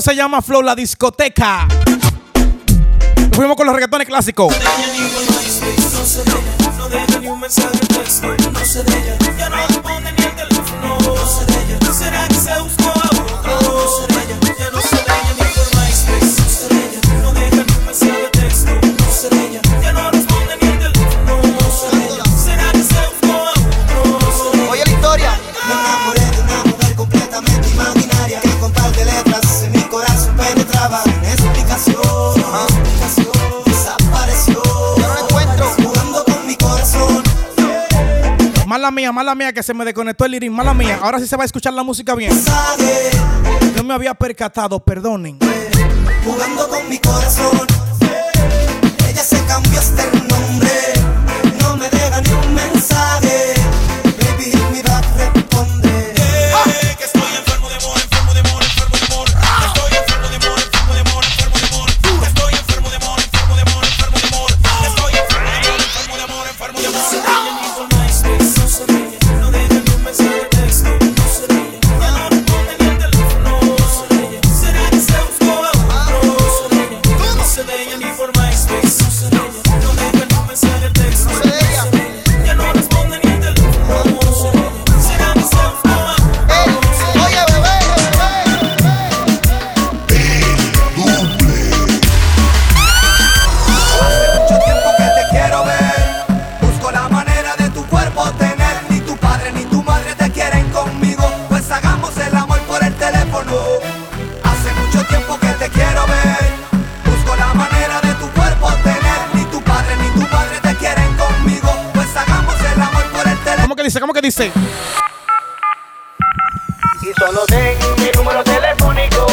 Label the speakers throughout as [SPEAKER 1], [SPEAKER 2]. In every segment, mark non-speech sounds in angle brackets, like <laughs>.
[SPEAKER 1] Se llama Flow la discoteca. Fuimos con los reggaetones clásicos. Mala mía, mala mía que se me desconectó el iris, mala mía. Ahora sí se va a escuchar la música bien. No me había percatado, perdonen.
[SPEAKER 2] jugando con mi corazón. Ella se cambió hasta nombre.
[SPEAKER 1] Dice? ¿Cómo que dice?
[SPEAKER 3] y solo ten mi número telefónico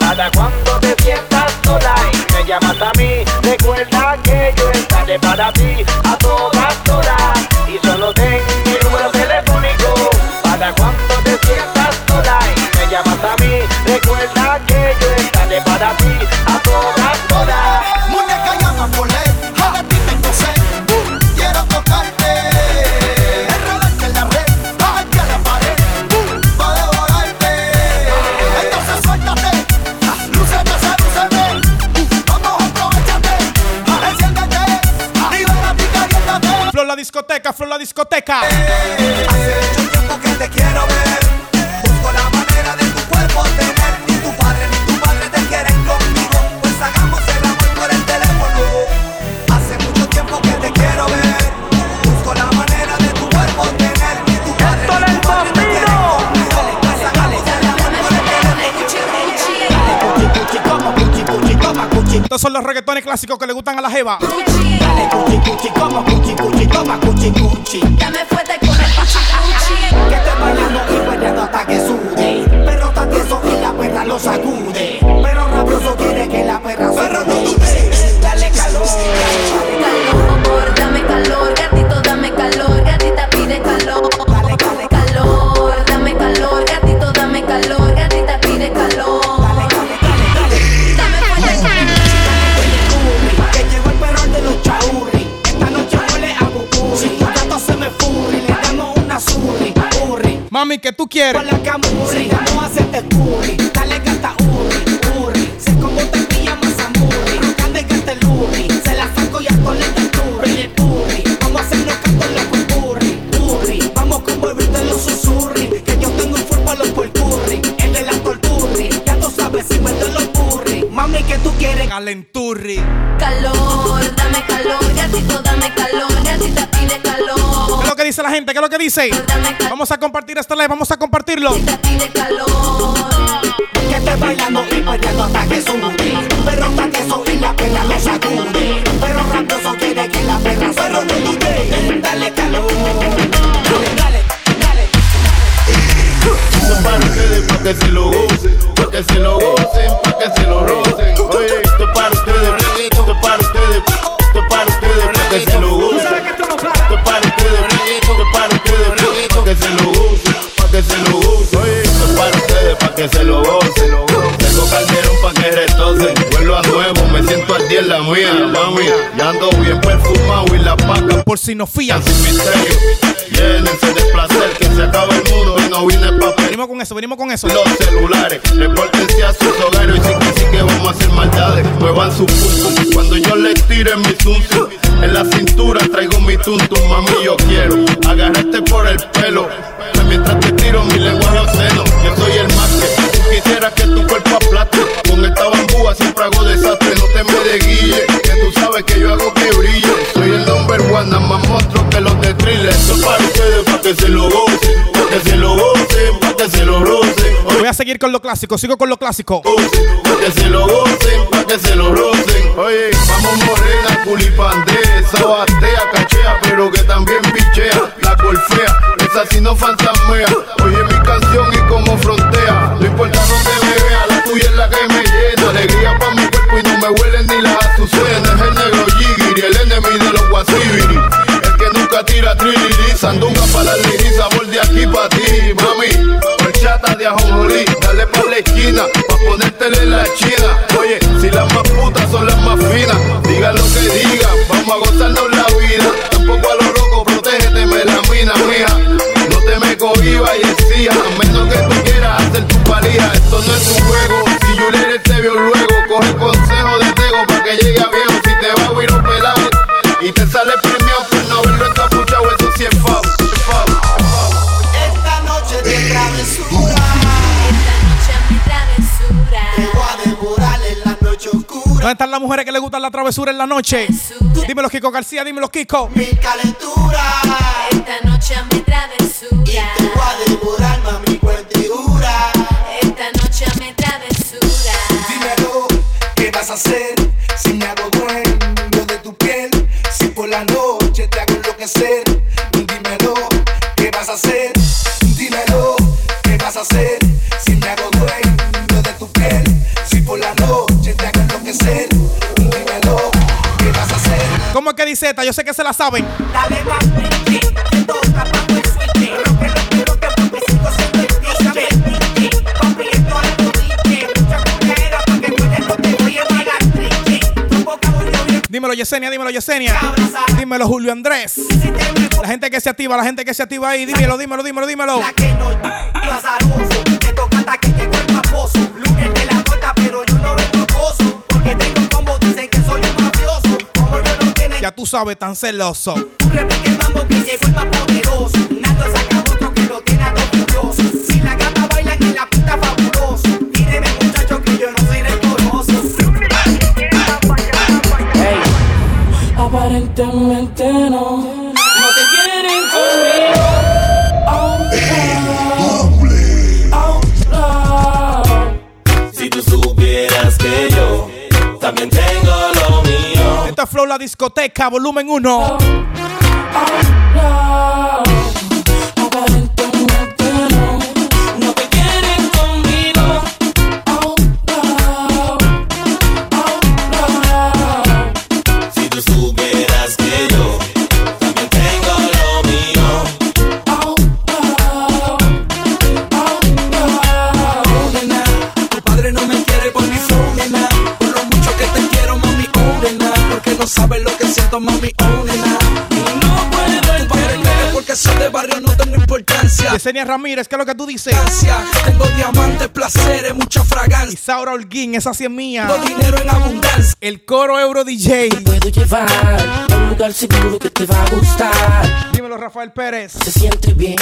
[SPEAKER 3] para cuando te sientas sola y me llamas a mí. Recuerda que yo estaré para ti a todas horas y solo ten mi número telefónico para cuando te sientas sola y me llamas a mí. Recuerda que yo estaré para ti a todas horas.
[SPEAKER 1] Discoteca, Flow la discoteca. Estos son los reggaetones clásicos que le gustan a la jeva.
[SPEAKER 4] Dame fuerte con el cuchi
[SPEAKER 2] Que te bailando y bailando hasta que sude. Pero está tieso y la perra lo sacude. Pero rabioso quiere que la perra se no
[SPEAKER 1] Mami, ¿qué tú quieres?
[SPEAKER 2] Con la camurri. Vamos a hacerte curry. Dale gata urri, urri. Se como te pilla más amurri. Que te lurri. Se la saco y al colete turri. Turri. Vamos a hacernos canto en los pupurri. Urri. Vamos con beberte los susurri. Que yo tengo un para los porcurri. El de la torturri. Ya tú sabes si me los purri. Mami, ¿qué tú quieres?
[SPEAKER 1] Calenturri. Gente? ¿Qué es lo que dice? Vamos a compartir esta live, vamos a compartirlo.
[SPEAKER 2] Que esté bailando y bailando hasta que sube. Pero está tieso y la perra lo sacude. Pero rabioso quiere que la perra se no dude. Dale calor. Dale, dale, dale.
[SPEAKER 5] Esto es para ustedes, para que se lo gocen, para que se lo gocen, para que se lo rocen. Que se lo gocen. Tengo calderón para que retocen. Vuelvo a nuevo, me siento al día en la mía, mami. Ya ando bien perfumado y la paca
[SPEAKER 1] Por si no fían.
[SPEAKER 5] sin misterio. Llénense de placer, que se acaba el mundo y no vine pa'
[SPEAKER 1] Venimos con eso, venimos con eso.
[SPEAKER 5] los celulares. Repórtense a sus hogares y si maldades, muevan su pum. Cuando yo le tire mi zum, en la cintura traigo mi tum tum, mami yo quiero agarrarte por el pelo, que mientras te tiro mi lengua a los senos, yo soy el más quisieras que tu cuerpo aplaste, con esta bambúa siempre hago desastre, no te me desguille, que tú sabes que yo hago que brille, soy el number one, más monstruo que los de thriller, esto es para ustedes, para que se lo gocen,
[SPEAKER 1] seguir con lo clásico, sigo con lo clásico.
[SPEAKER 5] Pa' que se lo gocen, pa' que se lo rocen. Oye, vamos morena, culipandesa, batea, cachea, pero que también pichea. La golfea, esa sí no fantasmea. Oye, mi canción y como frontea. No importa donde me vea, la tuya es la que me llena. Alegría pa' mi cuerpo y no me huelen ni las azucenas. Es el negro Jigiri, el enemigo de los guasibiri. El que nunca tira trilili, sandunga para la liris, ponértele la china.
[SPEAKER 1] ¿Dónde están las mujeres que les gustan la travesura en la noche? Dímelo, Kiko García, dímelo, Kiko.
[SPEAKER 2] Mi calentura
[SPEAKER 4] Esta noche a mi
[SPEAKER 2] Y
[SPEAKER 4] travesura.
[SPEAKER 2] te voy a devorar mami cuentigura
[SPEAKER 4] Esta noche a mi travesura.
[SPEAKER 2] Dímelo, ¿qué vas a hacer? Si me hago dueño de tu piel Si por la noche te hago enloquecer Dímelo, ¿qué vas a hacer? Dímelo, ¿qué vas a hacer?
[SPEAKER 1] Yo sé que se la saben.
[SPEAKER 2] Dale más pinche, te toca papi el switch Lo que no quiero que papi sigo siendo el pinche Papi esto algo diche Mucha culera pa' que tú no te voy a pagar triche Tu boca muy bien
[SPEAKER 1] Dímelo, Yesenia, dímelo, Yesenia. Dímelo, Julio Andrés. La gente que se activa, la gente que se activa ahí. Dímelo, dímelo, dímelo, dímelo.
[SPEAKER 2] la que no yo azaroso Te toca
[SPEAKER 1] Ya tú sabes, tan celoso.
[SPEAKER 2] Tú repique el mambo que llegó el más poderoso. Nando saca otro que lo tiene a todo furioso. Si la gata baila la puta fabuloso. Míreme muchacho que yo no soy rencoroso.
[SPEAKER 6] Aparentemente
[SPEAKER 1] La Discoteca, volumen 1. Yesenia Ramírez, ¿qué es lo que tú dices?
[SPEAKER 2] Gracias, tengo diamantes, placeres, mucha fragancia.
[SPEAKER 1] Isaura Holguín, esa sí es mía.
[SPEAKER 2] Tengo dinero en abundancia.
[SPEAKER 1] El coro Euro DJ.
[SPEAKER 6] puedo llevar a un lugar seguro que te va a gustar.
[SPEAKER 1] Dímelo, Rafael Pérez.
[SPEAKER 6] Se siente bien,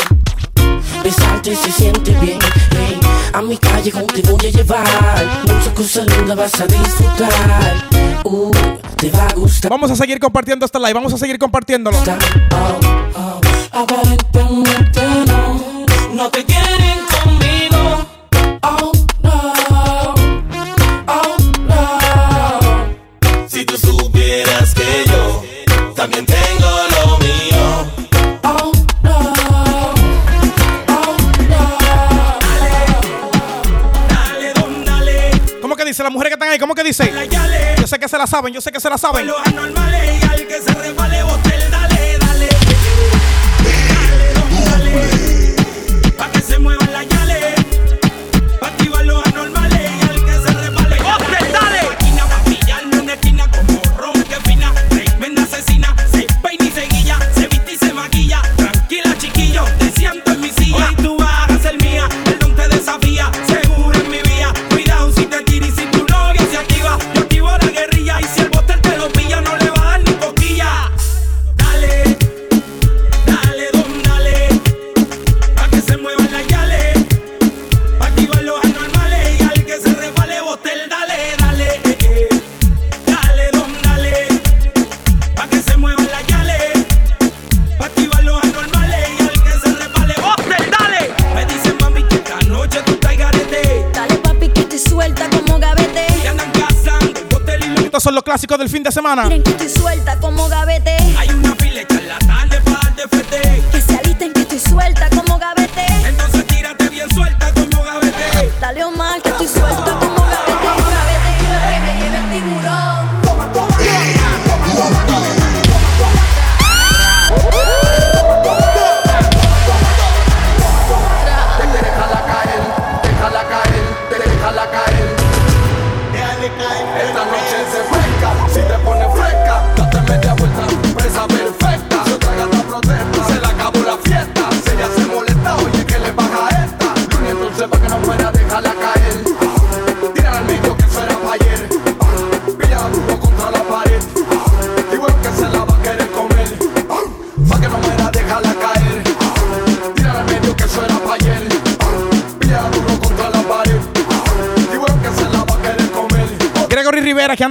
[SPEAKER 6] besarte se siente bien. Hey, a mi calle como te voy a llevar. Muchas cosas lindas vas a disfrutar. Uh, te va a gustar.
[SPEAKER 1] Vamos a seguir compartiendo esta live, vamos a seguir compartiéndolo.
[SPEAKER 6] Oh, oh, no te quieren conmigo. Oh, no, oh, no.
[SPEAKER 7] Si tú supieras que yo también tengo lo mío.
[SPEAKER 6] Oh no, oh no.
[SPEAKER 2] Dale, don, dale,
[SPEAKER 1] ¿Cómo que dice? Las mujeres que están ahí, ¿cómo que dice? Yo sé que se la saben, yo sé que se la saben.
[SPEAKER 2] Los anormales y al que se resbale, botel, dale, dale. Muevan las
[SPEAKER 8] del fin de semana.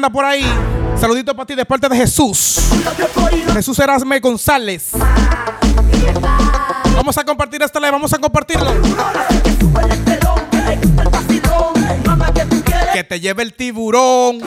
[SPEAKER 8] Por ahí. Saludito para ti de parte de Jesús. Jesús Erasme González. Vamos a compartir esta live, vamos a compartirlo. Que te lleve el tiburón.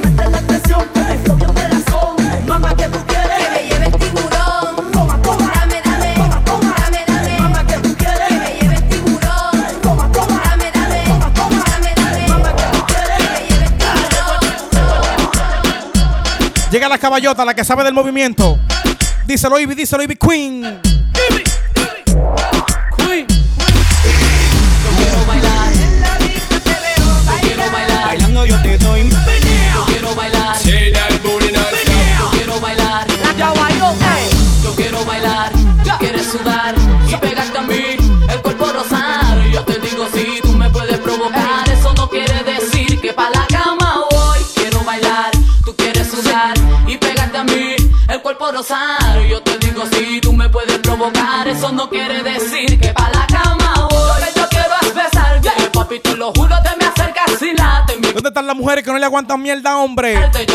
[SPEAKER 8] Llega la caballota, la que sabe del movimiento. Díselo, Ivy, díselo, Ivy Queen.
[SPEAKER 9] quiero bailar. Yo quiero bailar.
[SPEAKER 2] Bailando yo te doy.
[SPEAKER 9] Yo te digo si tú me puedes provocar. Eso no quiere decir que pa' late. Mi
[SPEAKER 8] ¿Dónde están las mujeres que no le aguantan mierda a hombre?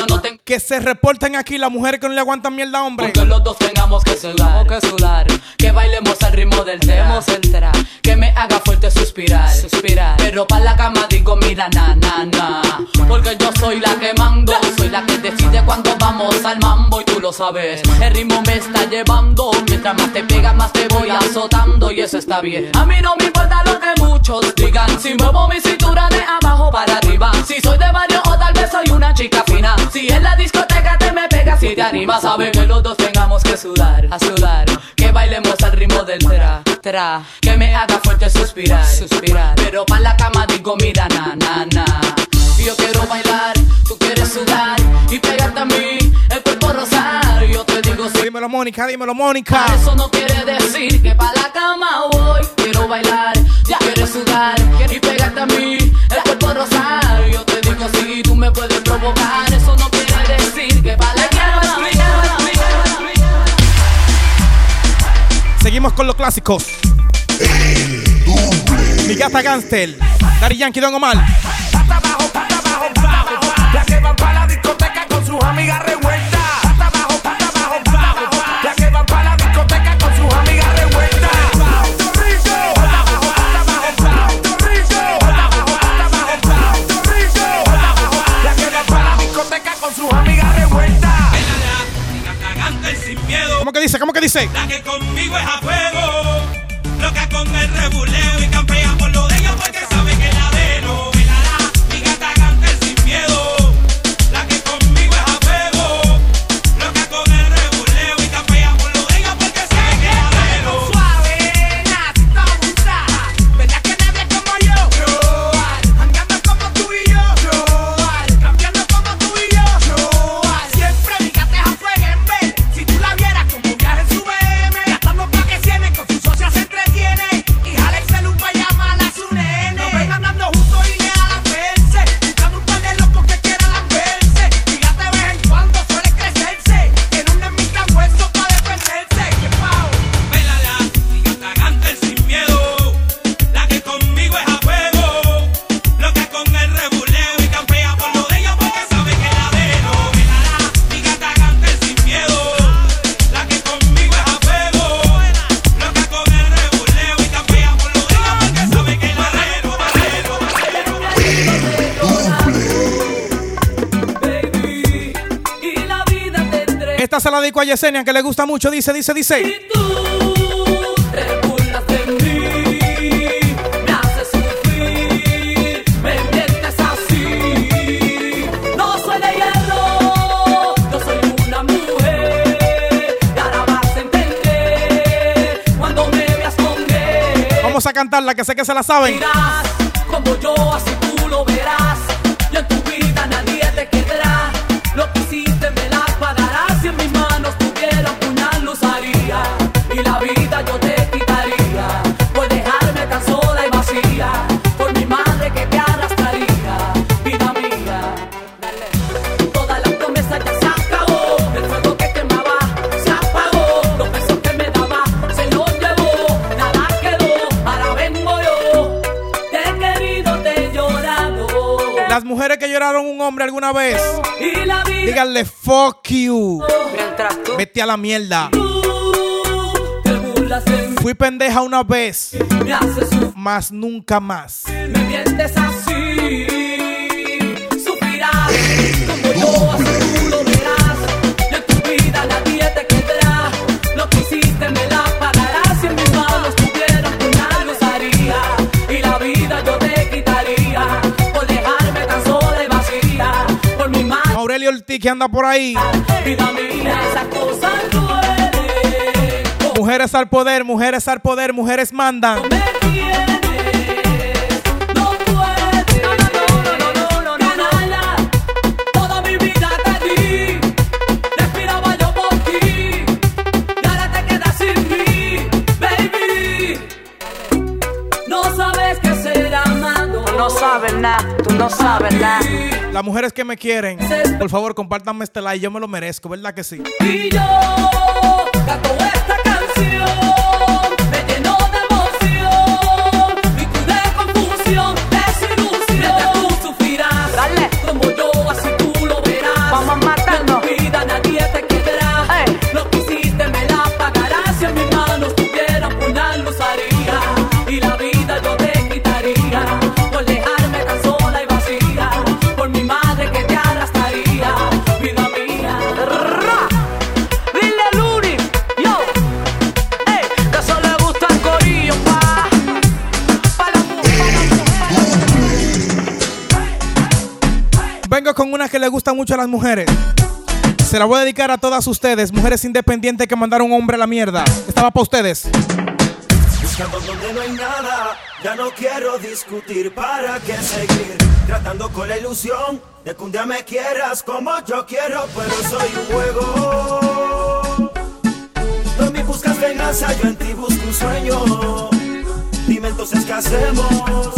[SPEAKER 9] no
[SPEAKER 8] Que se reporten aquí las mujeres que no le aguantan mierda a hombre.
[SPEAKER 9] Que los dos tengamos que sudar, que sudar, que bailemos al ritmo del demos el tra, que me haga fuerte suspirar, suspirar. Pero para la cama digo mira na na na, porque yo soy la que mando, soy la que decide cuando vamos al mambo y tú lo sabes. El ritmo me está llevando, mientras más te pega más te voy azotando y eso está bien. A mí no me importa lo que muchos digan, si muevo mi cintura de abajo para arriba, si soy de barrio o tal vez soy una chica fina, si en la discoteca te me pegas y te animas, sabe que los dos tengamos que sudar, a sudar, que bailemos al ritmo del tra, tra, que me haga fuerte suspirar, suspirar, pero pa' la cama digo mira na na na, yo quiero bailar, tú quieres sudar y pegarte a mí, el cuerpo rosar, yo te digo sí.
[SPEAKER 8] Dímelo, Mónica, dímelo, Mónica.
[SPEAKER 9] Eso no quiere decir que pa' la cama voy. Quiero bailar, ya quieres sudar y pegarte a mí, el cuerpo rosar. Yo te digo si tú me puedes provocar. Eso no quiere decir que pa' la cama voy.
[SPEAKER 8] Seguimos con los clásicos. Mi gata Ganstel. Dari Yankee, Don Omar.
[SPEAKER 10] Pata abajo, pata abajo, pata abajo. La que van para La
[SPEAKER 8] que
[SPEAKER 2] conmigo es a fuego. Loca con el rebuleo
[SPEAKER 1] dedico a Yesenia, que le gusta mucho. Dice, dice, dice.
[SPEAKER 9] Y tú te burlas de mí, me haces sufrir, me mientes así. No soy de hierro, yo soy una mujer. Y ahora vas a entender cuando me veas con él.
[SPEAKER 1] Vamos a cantarla, que sé que se la saben. Díganle fuck you.
[SPEAKER 9] mientras tú,
[SPEAKER 1] Vete a la mierda. Fui pendeja una vez, más nunca más.
[SPEAKER 9] me mientes así. Sufrirás como yo,
[SPEAKER 1] Aurelio Ortiz que anda por ahí.
[SPEAKER 9] Vida mía, esa cosa duele.
[SPEAKER 1] Mujeres al poder, mujeres al poder, mujeres mandan.
[SPEAKER 9] No sabes
[SPEAKER 11] nada, tú no sabes nada.
[SPEAKER 1] Las mujeres que me quieren, por favor, compártanme este like. Yo me lo merezco, ¿verdad que sí?
[SPEAKER 9] Y yo esta
[SPEAKER 11] le gusta
[SPEAKER 1] mucho a las mujeres. Se la voy a dedicar a todas ustedes, mujeres independientes que mandaron un hombre a la mierda. Estaba para ustedes.
[SPEAKER 12] Como yo quiero, soy un juego. Buscas venganza, yo en ti busco un sueño. Dime entonces qué hacemos.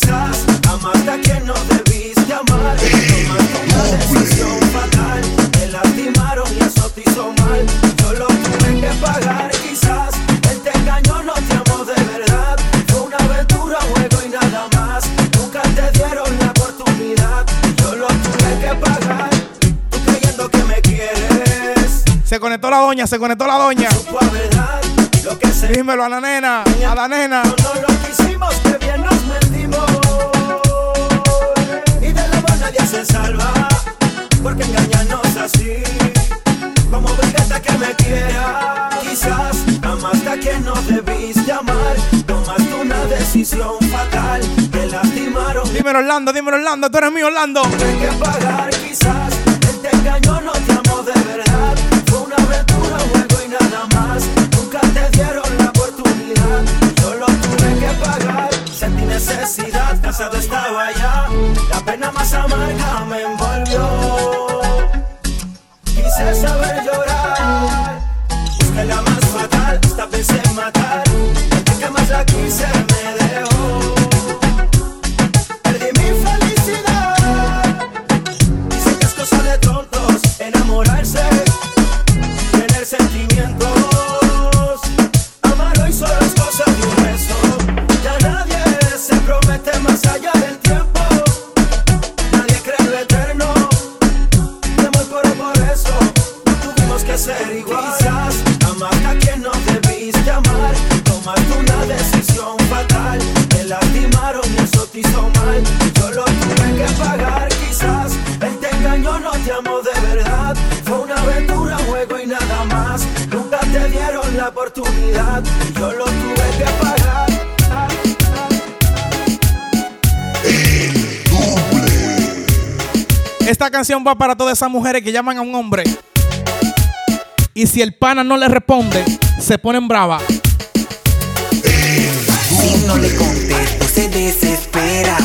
[SPEAKER 12] Quizás amaste a quien no debiste amar. Tomaste una decisión fatal. Te lastimaron y eso te hizo mal. Yo lo tuve que pagar. Quizás él te engañó, no te amó de verdad. Fue una aventura, un juego y nada más. Nunca te dieron la oportunidad. Yo lo tuve que pagar. Tú creyendo que me quieres.
[SPEAKER 1] Se conectó la doña, se conectó la doña.
[SPEAKER 12] Supo a verdad lo que se
[SPEAKER 1] Dímelo a la nena, a la nena.
[SPEAKER 12] no lo quisimos, que bien se salva, porque engañarnos así. Como brigata que me quiera, quizás amaste a quien no debiste amar. Tomaste una decisión fatal, te lastimaron.
[SPEAKER 1] Dímelo Orlando, dímelo Orlando, tú eres mío Orlando.
[SPEAKER 12] Tuve que pagar, quizás él te engañó, no te estaba ya. La pena más amarga me envolvió.
[SPEAKER 1] Va para todas esas mujeres que llaman a un hombre. Y si el pana no le responde, se ponen bravas.
[SPEAKER 13] Si no le contesto se desespera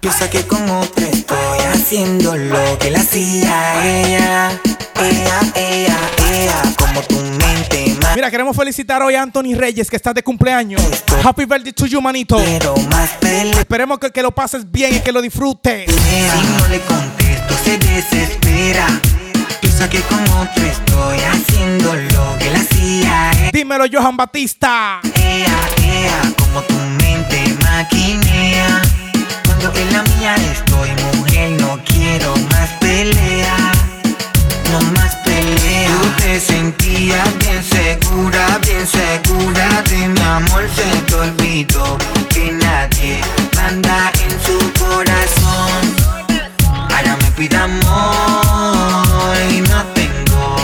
[SPEAKER 13] Piensa que con otro estoy haciendo lo que le hacía ella Ella, ella, ella Como tu mente más
[SPEAKER 1] Mira, queremos felicitar hoy a Anthony Reyes, que está de cumpleaños. Happy birthday to you, manito.
[SPEAKER 13] Pero más
[SPEAKER 1] Esperemos que, que lo pases bien y que lo disfrutes.
[SPEAKER 13] Si no le contesto se desespera Piensa que con otro estoy haciendo lo que le hacía ella
[SPEAKER 1] Dímelo, Johan Batista.
[SPEAKER 13] Ea, ea, como tu mente maquinea. Cuando en la mía estoy, mujer, no quiero más pelea. No más pelea. Tú te sentías bien segura, bien segura de mi amor. Se te olvidó que nadie manda en su corazón. Amor y no tengo.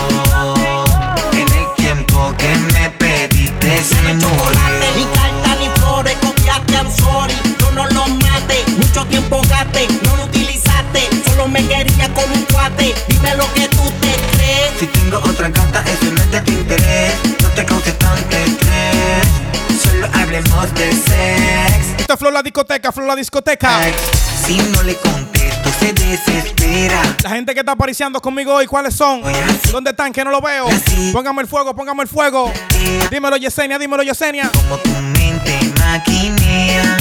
[SPEAKER 13] En el tiempo que me pediste se
[SPEAKER 2] Ni
[SPEAKER 13] murió.
[SPEAKER 2] carta ni flores, copiaste, I'm sorry. Yo no lo maté, mucho tiempo gasté, no lo utilizaste. Solo me quería con un cuate. Dime lo que tú te crees.
[SPEAKER 13] Si tengo otra gata, eso no es de tu interés. No te causes tanto estrés. Solo hablemos de sex.
[SPEAKER 1] Esto es Flow la discoteca, Flow la discoteca.
[SPEAKER 13] Sex. Si no le contesto, se desespera.
[SPEAKER 1] La gente que está apareciendo conmigo hoy, ¿cuáles son? ¿Dónde están? Que no lo veo.
[SPEAKER 13] Así.
[SPEAKER 1] Póngame el fuego, póngame el fuego. Dímelo, Yesenia, dímelo, Yesenia.
[SPEAKER 13] Como tu mente maquinea.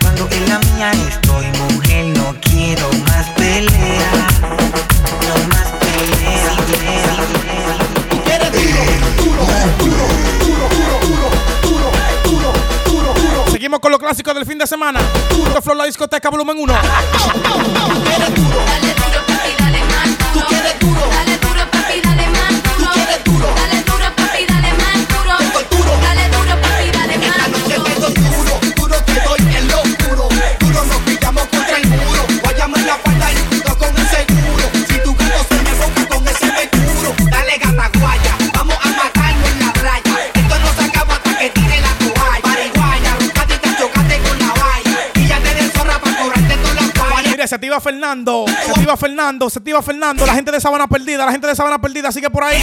[SPEAKER 13] Cuando en la mía estoy, mujer, no quiero más pelea. No más
[SPEAKER 1] Seguimos con los clásicos del fin de semana. Es Flow la discoteca, volumen 1. <laughs>
[SPEAKER 2] Tú quieres duro,
[SPEAKER 4] Dale duro, papi, dale más
[SPEAKER 2] tú
[SPEAKER 4] duro.
[SPEAKER 2] quieres duro,
[SPEAKER 4] Dale duro, papi,
[SPEAKER 1] Fernando, se activa Fernando, se activa Fernando. La gente de Sabana Perdida, la gente de Sabana Perdida sigue por ahí.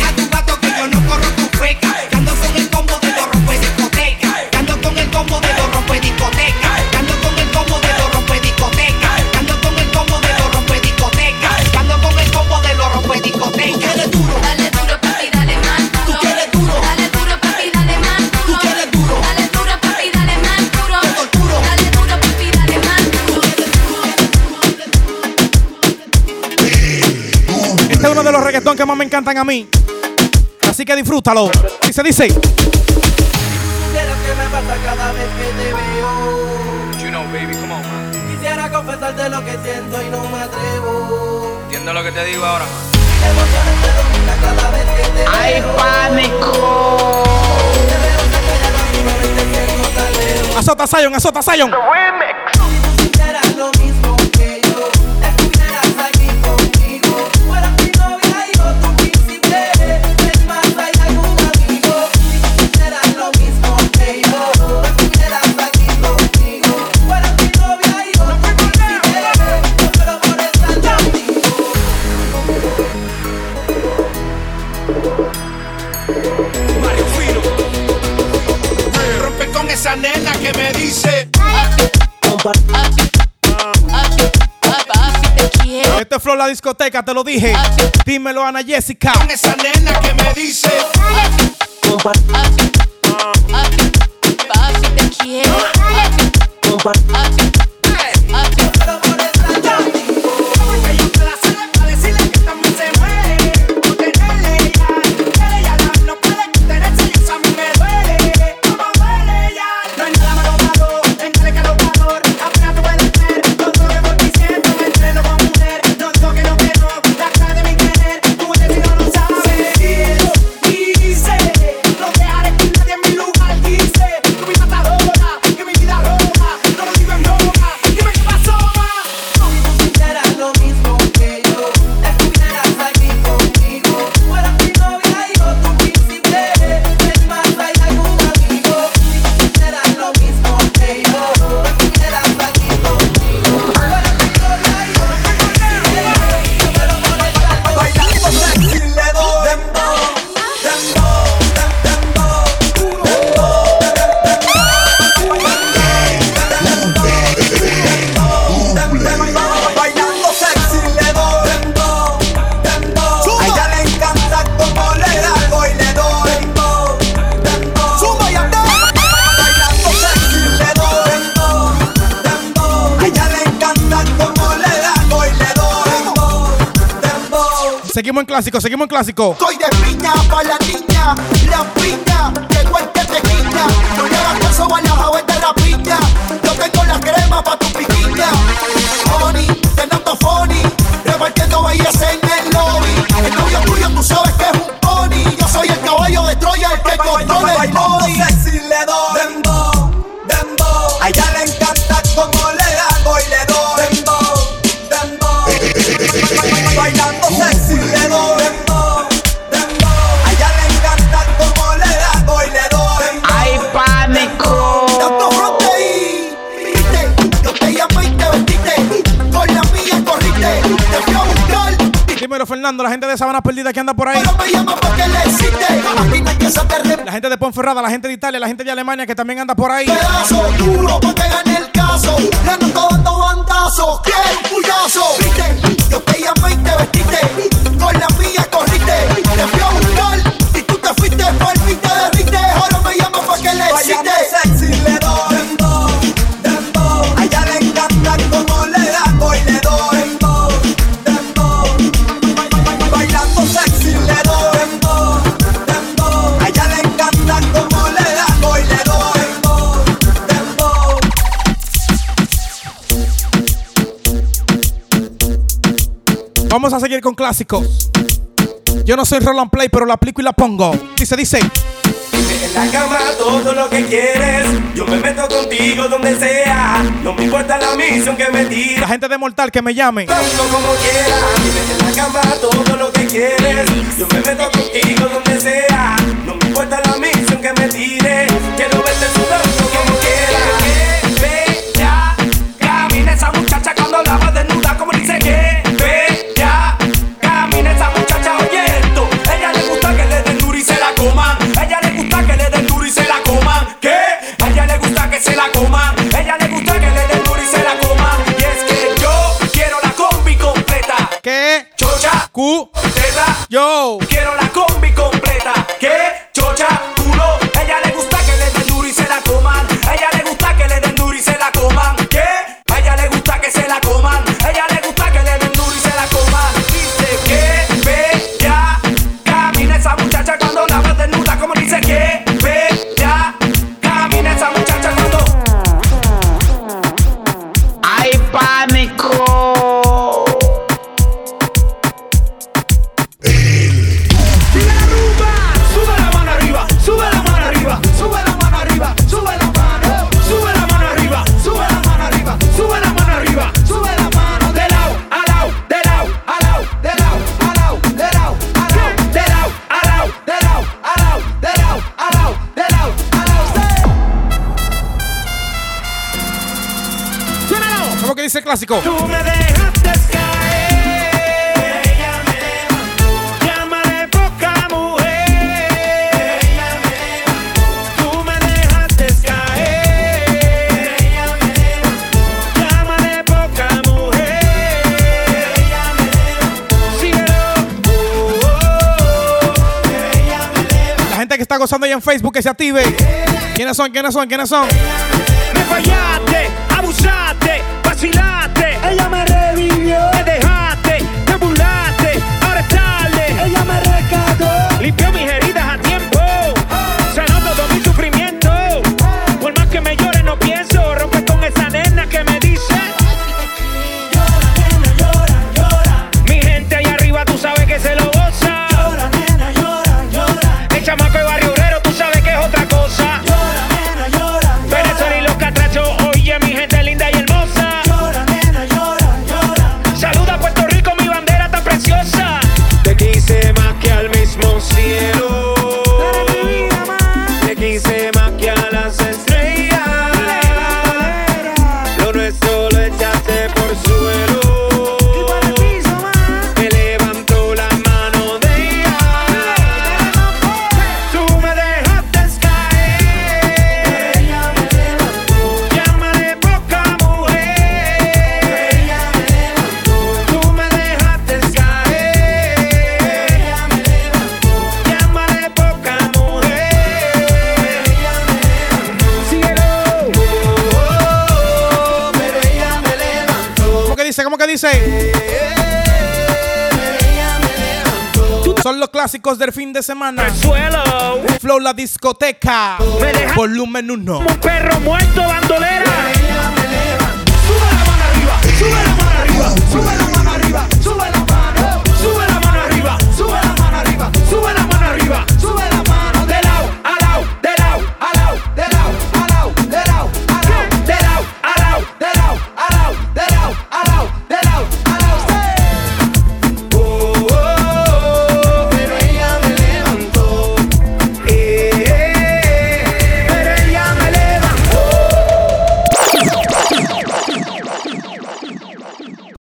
[SPEAKER 2] Que
[SPEAKER 4] más
[SPEAKER 1] me encantan a mí. Así que disfrútalo. Y se dice.
[SPEAKER 2] Que me pasa cada vez que te veo.
[SPEAKER 8] You know, baby, come on.
[SPEAKER 2] Quisiera confesarte lo que siento y no me atrevo.
[SPEAKER 8] ¿Entiendes lo que te digo ahora?
[SPEAKER 2] Emociones te dominan cada vez que te veo.
[SPEAKER 11] ¡Ay, pánico!
[SPEAKER 1] Azota Zion, azota Zion.
[SPEAKER 2] Si
[SPEAKER 1] Flor la discoteca, te lo dije. Dímelo, Ana Jessica.
[SPEAKER 10] Con esa nena que me dice.
[SPEAKER 2] Solo
[SPEAKER 14] Seguimos en clásico, seguimos en clásico.
[SPEAKER 15] Soy de piña para la niña, la piña.
[SPEAKER 14] Dímelo, Fernando, la gente de Sabana Perdida que anda por ahí. La gente de Ponferrada, la gente de Italia, la gente de Alemania que también anda por ahí.
[SPEAKER 15] Pedazo duro, no te gané el caso. Ganando dando bandazos, que puyazo. Viste, yo te llamé y te vestiste. Con la mía corriste. Te fui a buscar y tú te fuiste por mí, te derriste. Ahora me llamo pa' que le hiciste.
[SPEAKER 14] Vamos a seguir con clásicos. Yo no soy Roland Play, pero la aplico y la pongo. Dice, dice.
[SPEAKER 10] En la cama todo lo que quieres. Yo me meto contigo donde sea. No me importa la misión que me
[SPEAKER 14] tire.
[SPEAKER 10] La
[SPEAKER 14] gente de Mortal que me llame.
[SPEAKER 10] Tanto como quiera. En la cama todo lo que quieres. Yo me meto contigo donde sea. No me importa la misión que me tire. Quiero verte sudando como quiera. Ve ya. Camina esa muchacha cuando la va desnuda como dice que.
[SPEAKER 14] Yo.
[SPEAKER 10] Tú me dejaste
[SPEAKER 14] La gente que está gozando ahí en Facebook que se active. ¿Quiénes son? ¿Quiénes son? ¿Quiénes son?
[SPEAKER 10] dice.
[SPEAKER 1] Son los clásicos del fin de semana. Flow la discoteca. Volumen 1.
[SPEAKER 16] Un perro muerto bandolera.
[SPEAKER 14] Sube la mano arriba, sube la mano arriba, sube la